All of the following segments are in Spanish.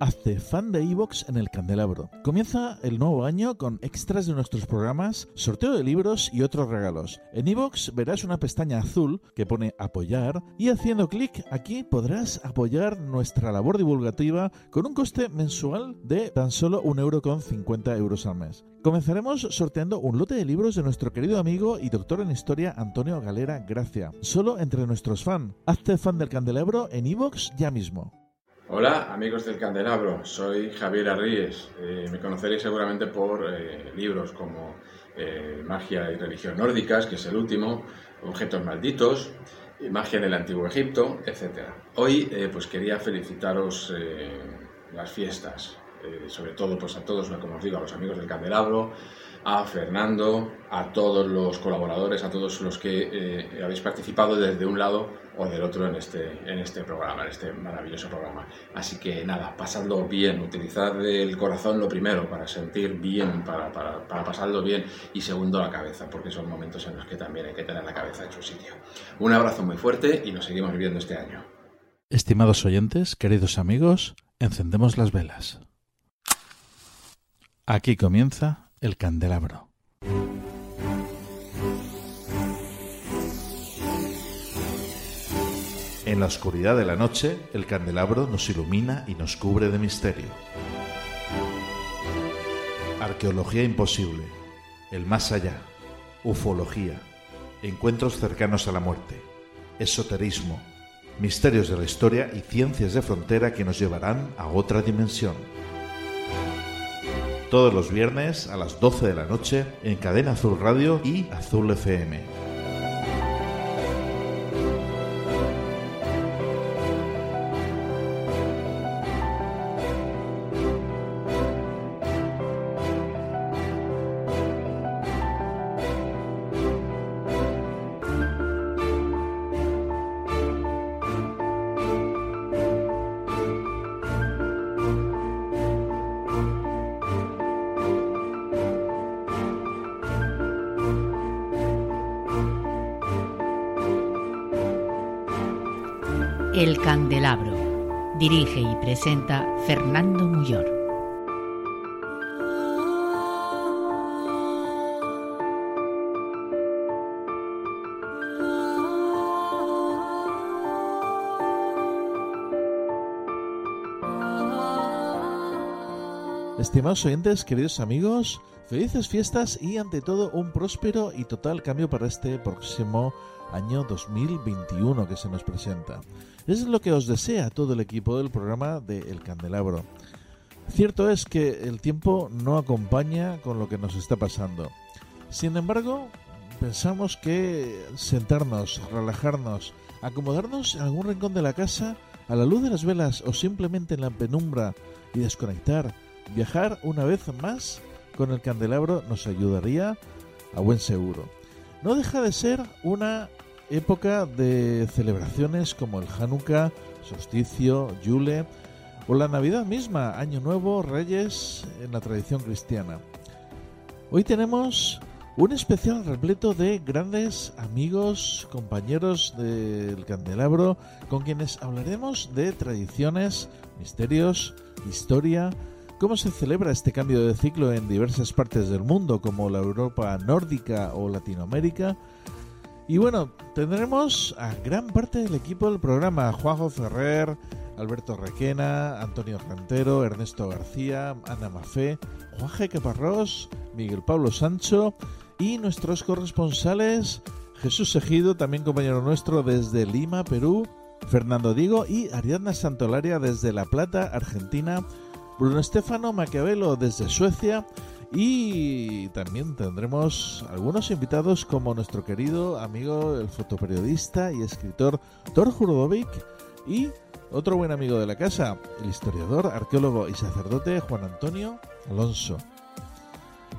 Hazte fan de Evox en el Candelabro. Comienza el nuevo año con extras de nuestros programas, sorteo de libros y otros regalos. En Evox verás una pestaña azul que pone apoyar y haciendo clic aquí podrás apoyar nuestra labor divulgativa con un coste mensual de tan solo 1,50 euros al mes. Comenzaremos sorteando un lote de libros de nuestro querido amigo y doctor en historia Antonio Galera Gracia, solo entre nuestros fans. Hazte fan del Candelabro en Evox ya mismo. Hola amigos del Candelabro, soy Javier Arríes. Eh, me conoceréis seguramente por eh, libros como eh, Magia y Religión Nórdicas, que es el último, Objetos Malditos, Magia del Antiguo Egipto, etc. Hoy pues quería felicitaros las fiestas, sobre todo pues a todos, como os digo, a los amigos del Candelabro, a Fernando, a todos los colaboradores, a todos los que eh, habéis participado desde un lado o del otro en este, en este programa, en este maravilloso programa. Así que nada, pasadlo bien, utilizad el corazón lo primero para sentir bien, para, para, para pasarlo bien y segundo la cabeza, porque son momentos en los que también hay que tener la cabeza en su sitio. Un abrazo muy fuerte y nos seguimos viendo este año. Estimados oyentes, queridos amigos, encendemos las velas. Aquí comienza el candelabro. En la oscuridad de la noche, el candelabro nos ilumina y nos cubre de misterio. Arqueología imposible, el más allá, ufología, encuentros cercanos a la muerte, esoterismo, misterios de la historia y ciencias de frontera que nos llevarán a otra dimensión todos los viernes a las 12 de la noche en Cadena Azul Radio y Azul FM. El Candelabro. Dirige y presenta Fernando Muyor. Estimados oyentes, queridos amigos, felices fiestas y ante todo un próspero y total cambio para este próximo 2021 que se nos presenta. Es lo que os desea todo el equipo del programa de El Candelabro. Cierto es que el tiempo no acompaña con lo que nos está pasando. Sin embargo, pensamos que sentarnos, relajarnos, acomodarnos en algún rincón de la casa, a la luz de las velas o simplemente en la penumbra y desconectar, viajar una vez más con el candelabro nos ayudaría a buen seguro. No deja de ser una época de celebraciones como el Hanukkah, solsticio, Yule o la Navidad misma, Año Nuevo, Reyes en la tradición cristiana. Hoy tenemos un especial repleto de grandes amigos, compañeros del candelabro, con quienes hablaremos de tradiciones, misterios, historia, cómo se celebra este cambio de ciclo en diversas partes del mundo, como la Europa nórdica o Latinoamérica, y bueno, tendremos a gran parte del equipo del programa, Juanjo Ferrer, Alberto Requena, Antonio Rentero, Ernesto García, Ana Mafé, Juan G. Caparrós, Miguel Pablo Sancho y nuestros corresponsales Jesús Ejido, también compañero nuestro desde Lima, Perú, Fernando Digo y Ariadna Santolaria desde La Plata, Argentina, Bruno Estefano Maquiavelo desde Suecia Y también tendremos algunos invitados como nuestro querido amigo, el fotoperiodista y escritor Thor Jurodovic y otro buen amigo de la casa, el historiador, arqueólogo y sacerdote Juan Antonio Alonso.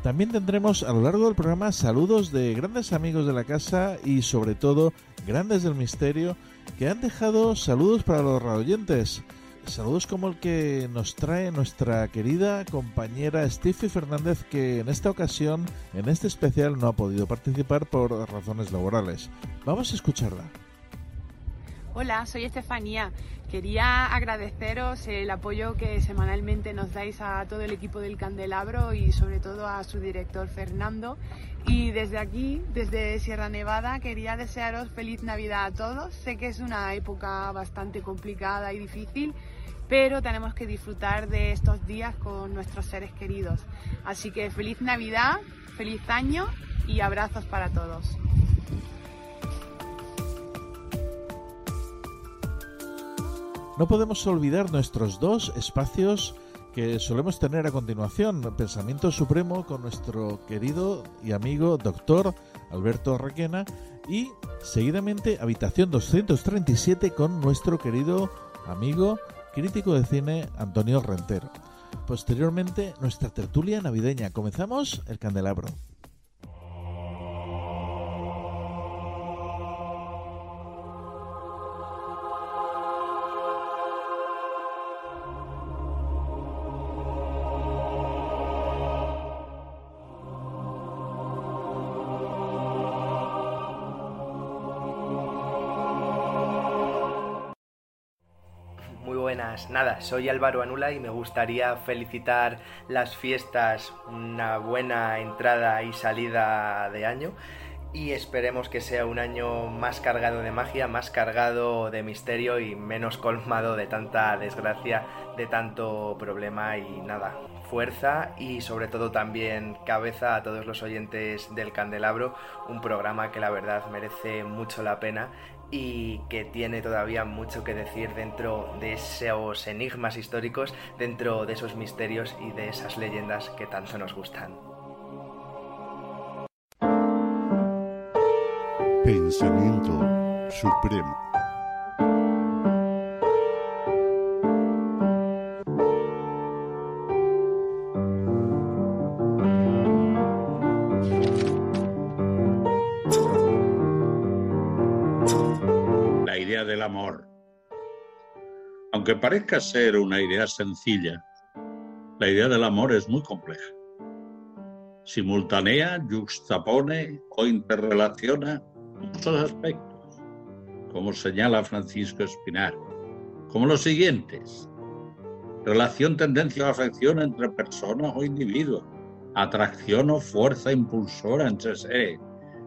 También tendremos a lo largo del programa saludos de grandes amigos de la casa y sobre todo grandes del misterio que han dejado saludos para los radioyentes. Saludos como el que nos trae nuestra querida compañera Steffi Fernández que en esta ocasión, en este especial, no ha podido participar por razones laborales. Vamos a escucharla. Hola, soy Estefanía. Quería agradeceros el apoyo que semanalmente nos dais a todo el equipo del Candelabro y sobre todo a su director Fernando. Y desde aquí, desde Sierra Nevada, quería desearos feliz Navidad a todos. Sé que es una época bastante complicada y difícil, pero tenemos que disfrutar de estos días con nuestros seres queridos. Así que feliz Navidad, feliz año y abrazos para todos. No podemos olvidar nuestros dos espacios que solemos tener a continuación. Pensamiento Supremo con nuestro querido y amigo doctor Alberto Requena y seguidamente Habitación 237 con nuestro querido amigo crítico de cine Antonio Rentero. Posteriormente nuestra tertulia navideña. Comenzamos el candelabro. Nada, soy Álvaro Anula y me gustaría felicitar las fiestas, una buena entrada y salida de año. Y esperemos que sea un año más cargado de magia, más cargado de misterio y menos colmado de tanta desgracia, de tanto problema y nada, fuerza y sobre todo también cabeza a todos los oyentes del Candelabro, un programa que la verdad merece mucho la pena y que tiene todavía mucho que decir dentro de esos enigmas históricos, dentro de esos misterios y de esas leyendas que tanto nos gustan. Pensamiento Supremo. Amor. Aunque parezca ser una idea sencilla, la idea del amor es muy compleja. Simultanea, juxtapone o interrelaciona muchos aspectos, como señala Francisco Espinar, como los siguientes. Relación, tendencia o afección entre personas o individuos, atracción o fuerza impulsora entre seres,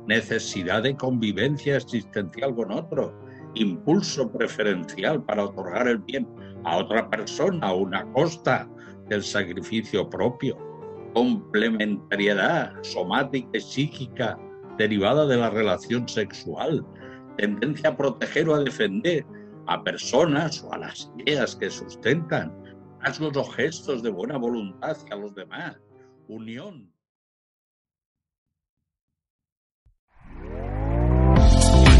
necesidad de convivencia existencial con otros, impulso preferencial para otorgar el bien a otra persona a una costa del sacrificio propio, complementariedad somática y psíquica derivada de la relación sexual, tendencia a proteger o a defender a personas o a las ideas que sustentan, rasgos o gestos de buena voluntad hacia los demás, unión.